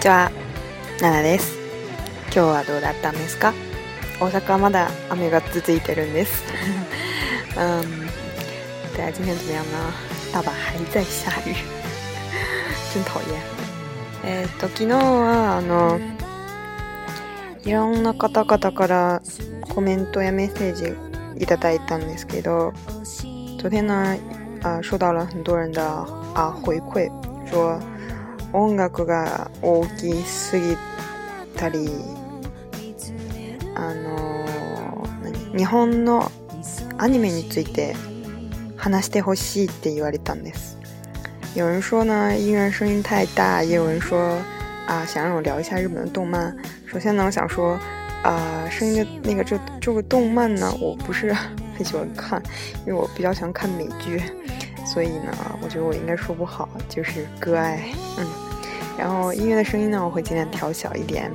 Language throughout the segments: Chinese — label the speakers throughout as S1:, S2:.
S1: ちは、ナナです。今日はどうだったんですか大阪はまだ雨が続いてるんです。うん、大家今天怎么样呢？多分还在下雨，真讨厌。えっ、と昨日はあのいろんな方々からコメントやメッセージいただいたんですけど、昨天呢啊、呃、受到了很多人的呃、回馈，说。音楽が大きすぎたりあの日本のアニメについて話してほしいって言われたんです。有人说呢，音乐声音太大；也有人说啊，想让我聊一下日本的动漫。首先呢，我想说啊、声音的那个这这个动漫呢，我不是很喜欢看，因为我比较喜欢看美剧。所以呢，我觉得我应该说不好，就是割爱，嗯。然后音乐的声音呢，我会尽量调小一点。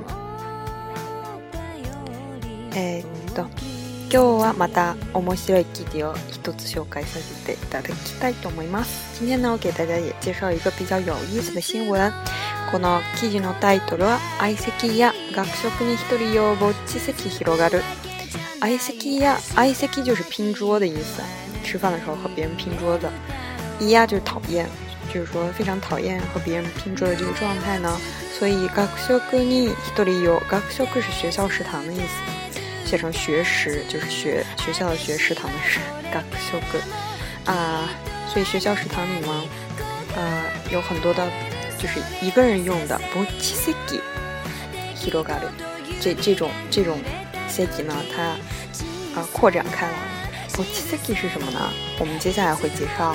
S1: えっと、今日はまた面白い記事を一つ紹介させていただきたいと思います。今天呢，我给大家也介绍一个比较有意思的新闻。この記事のタイトルは、挨席や学食に一人用ボチ席広がる。挨席や挨席就是拼桌的意思，吃饭的时候和别人拼桌子。一呀就是讨厌，就是说非常讨厌和别人拼桌的这个状态呢。所以ガクショクニどりよ，ガクシク是学校食堂的意思，写成学食就是学学校的学食堂的食。ガクシク啊，所以学校食堂里呢，呃，有很多的，就是一个人用的不ッチ席机ヒロガ这这种这种席机呢，它啊扩展开来，ボッチ席是什么呢？我们接下来会介绍。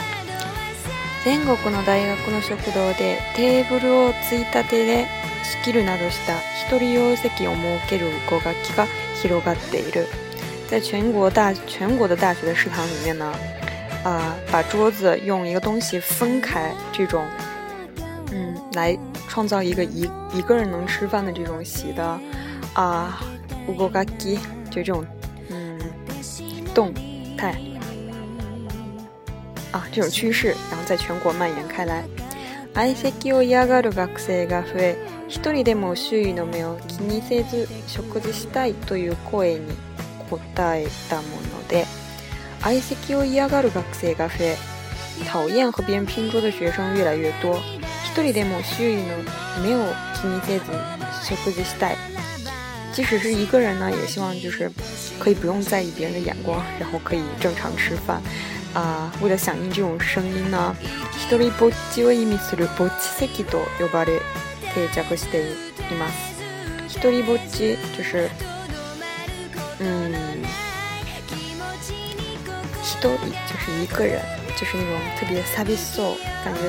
S1: 全国の大学の食堂でテーブルをついたてで仕切るなどした一人用席を設ける語学期が広がっている。在全国大全国的大学的食堂里面呢，啊、呃，把桌子用一个东西分开，这种，嗯，来创造一个一一个人能吃饭的这种席的，啊、呃，乌锅嘎就这种，嗯，动态。あ这种趋势，然后在全国蔓延开来。相席を嫌がる学生が増え、一人でも周囲の目を気にせず食事したいという声に応えたもので、相席を嫌がる学生が増え、讨厌和别人拼桌的学生越来越多。一人でも周囲の目を気にせず食事したい。即使是一个人呢，也希望就是可以不用在意别人的眼光，然后可以正常吃饭，啊！为了响应这种声音呢，一人りぼっちを意味するぼっち席と呼ばれ定着しています。ひとぼっち就是嗯，一人就是一个人，就是那种特别 sabisho 感觉，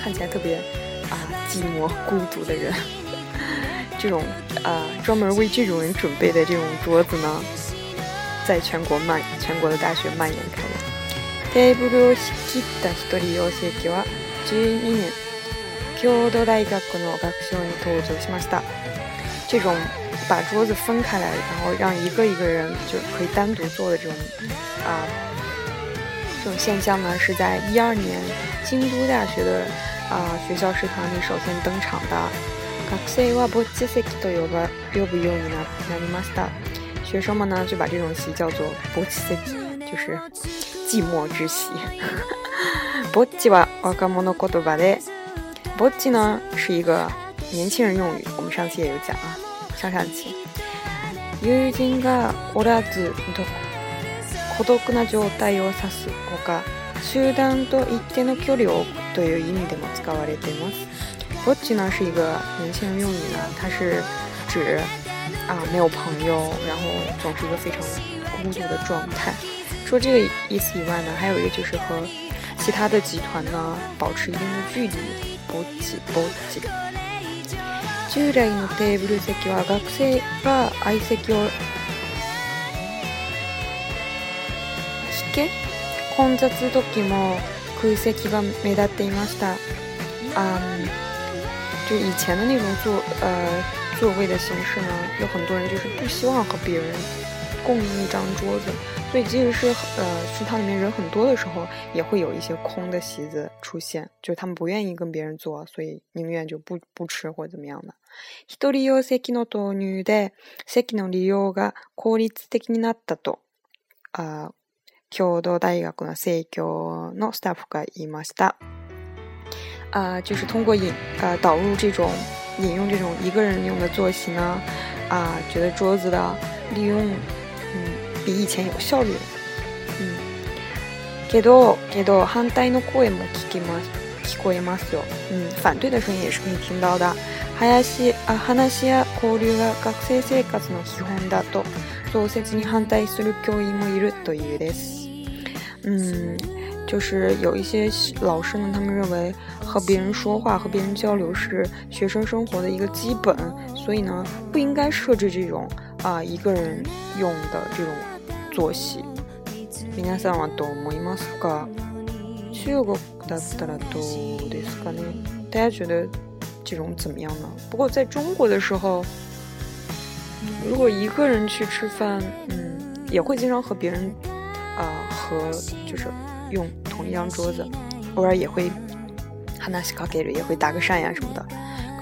S1: 看起来特别啊寂寞孤独的人。这种呃专门为这种人准备的这种桌子呢，在全国漫全国的大学蔓延开来。十二年，京都大学の学生に登場しました。基本把桌子分开来，然后让一个一个人就可以单独坐的这种啊，这种现象呢，是在一二年京都大学的啊学校食堂里首先登场的。学生はぼっち席と呼ば呼ぶようにななりました。学生们呢就把这种席叫做ぼっち席，就是寂寞之席。ぼっちは若者言葉で、ぼっち呢是一个年轻人用语，我们上期也有讲啊，上上期。友人がおらず孤独な状態を指すほか、集団と一定の距離を置くという意味でも使われています。孤寂呢是一个年轻人用语呢，它是指啊没有朋友，然后总是一个非常孤独的状态。说这个意思以外呢，还有一个就是和其他的集团呢保持一定的距离。孤寂，孤寂。従来のテーブル席は学生が愛席を引き混雑時も空席が目立っていました。あん。就以前的那种座呃座位的形式呢，有很多人就是不希望和别人共用一张桌子，所以即使是呃食堂里面人很多的时候，也会有一些空的席子出现，就他们不愿意跟别人坐，所以宁愿就不不吃或者怎么样的。一人用席の投入で席の利用が効率的になったとあ共同大学の生協のスタッフが言いました。呃，就是通过引呃导入这种引用这种一个人用的坐席呢，啊，觉得桌子的利用，嗯，比以前有效率。嗯，けどけど反対の声も聞きます聞こえますよ。嗯，反対のふうに聞い聞いたのだ。話しあ話しや交流は学生生活の基本だと、増設に反対する教員もいるというです。嗯。就是有一些老师呢，他们认为和别人说话、和别人交流是学生生活的一个基本，所以呢，不应该设置这种啊一个人用的这种作息。大家觉得这种怎么样呢？不过在中国的时候，如果一个人去吃饭，嗯，也会经常和别人啊和就是。用同一张桌子，偶尔也会哈纳西卡给也会搭个讪呀什么的。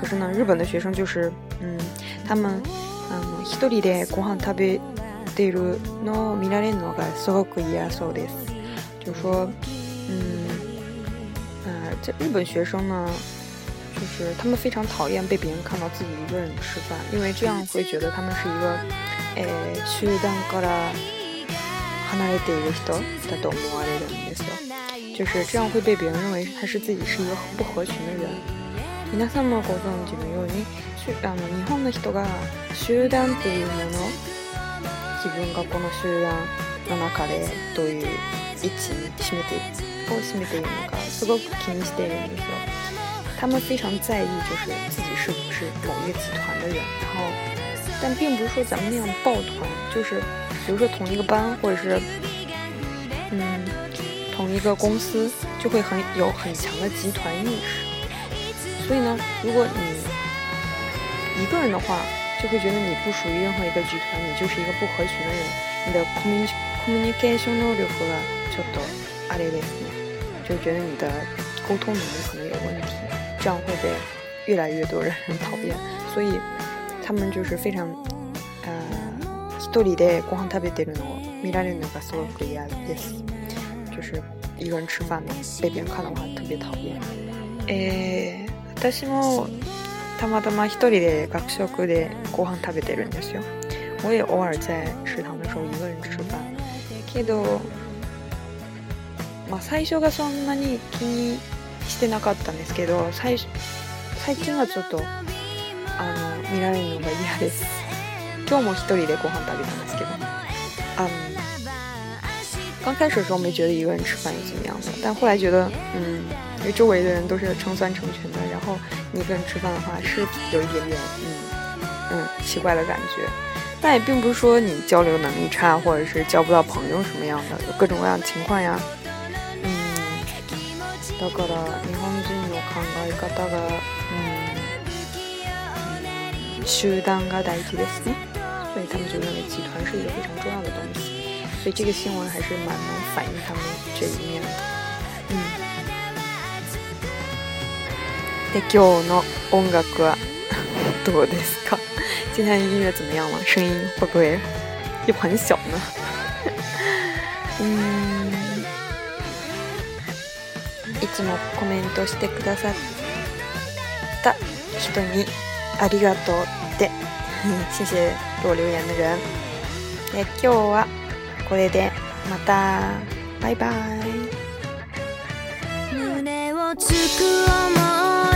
S1: 可是呢，日本的学生就是，嗯，他们啊，一人でご飯食べているの見られるのがすごくいやそうです。就说，嗯，啊，这日本学生呢，就是他们非常讨厌被别人看到自己一个人吃饭，因为这样会觉得他们是一个呃，集단から那里丢一些东西，他懂吗？那个意思，就是这样会被别人认为他是自己是一个不合群的人。那上面活动就有呢，啊，日本的人が集団っていうもの、自分がこの集団の中でという位置にしめて、欲しいっていうのがすごく気にしているんですよ。他们非常在意就是自己是不是某一个集团的人，然后，但并不是说咱们那样抱团，就是。比如说同一个班，或者是，嗯，同一个公司，就会很有很强的集团意识。所以呢，如果你一个人的话，就会觉得你不属于任何一个集团，你就是一个不合群的人。你的 c o m m communication n o ン能力就到阿列列，就觉得你的沟通能力可能有问题，这样会被越来越多人 讨厌。所以他们就是非常，呃。一人でご飯食べてるのを見られるのがすごく嫌です。就是一个人吃饭嘛，被别人看到我特别讨厌。え私もたまたま一人で学食でご飯食べてるんですよ。我也偶尔在食堂的时候一个人吃饭。けど、まあ最初がそんなに気にしてなかったんですけど、最最近はちょっとあの見られるのが嫌です。用摩斯德里列国行到底怎么写吧？嗯，刚开始的时候没觉得一个人吃饭又怎么样的，但后来觉得，嗯，因为周围的人都是成双成群的，然后一个人吃饭的话是有一点点，嗯嗯，奇怪的感觉。但也并不是说你交流能力差，或者是交不到朋友什么样的，有各种各样情况呀。嗯，の考え方が，嗯，集団が大事ですね。他们就认为集团是一个非常重要的东西，所以这个新闻还是蛮能反映他们这一面的。嗯。で今日の音楽はどうですか？今天音乐怎么样了？声音会不会又很小呢？嗯，いつもコメントしてくださった人にありがとうって。谢谢给我留言的人。え今日はこれでまたバイバイ。胸をく思い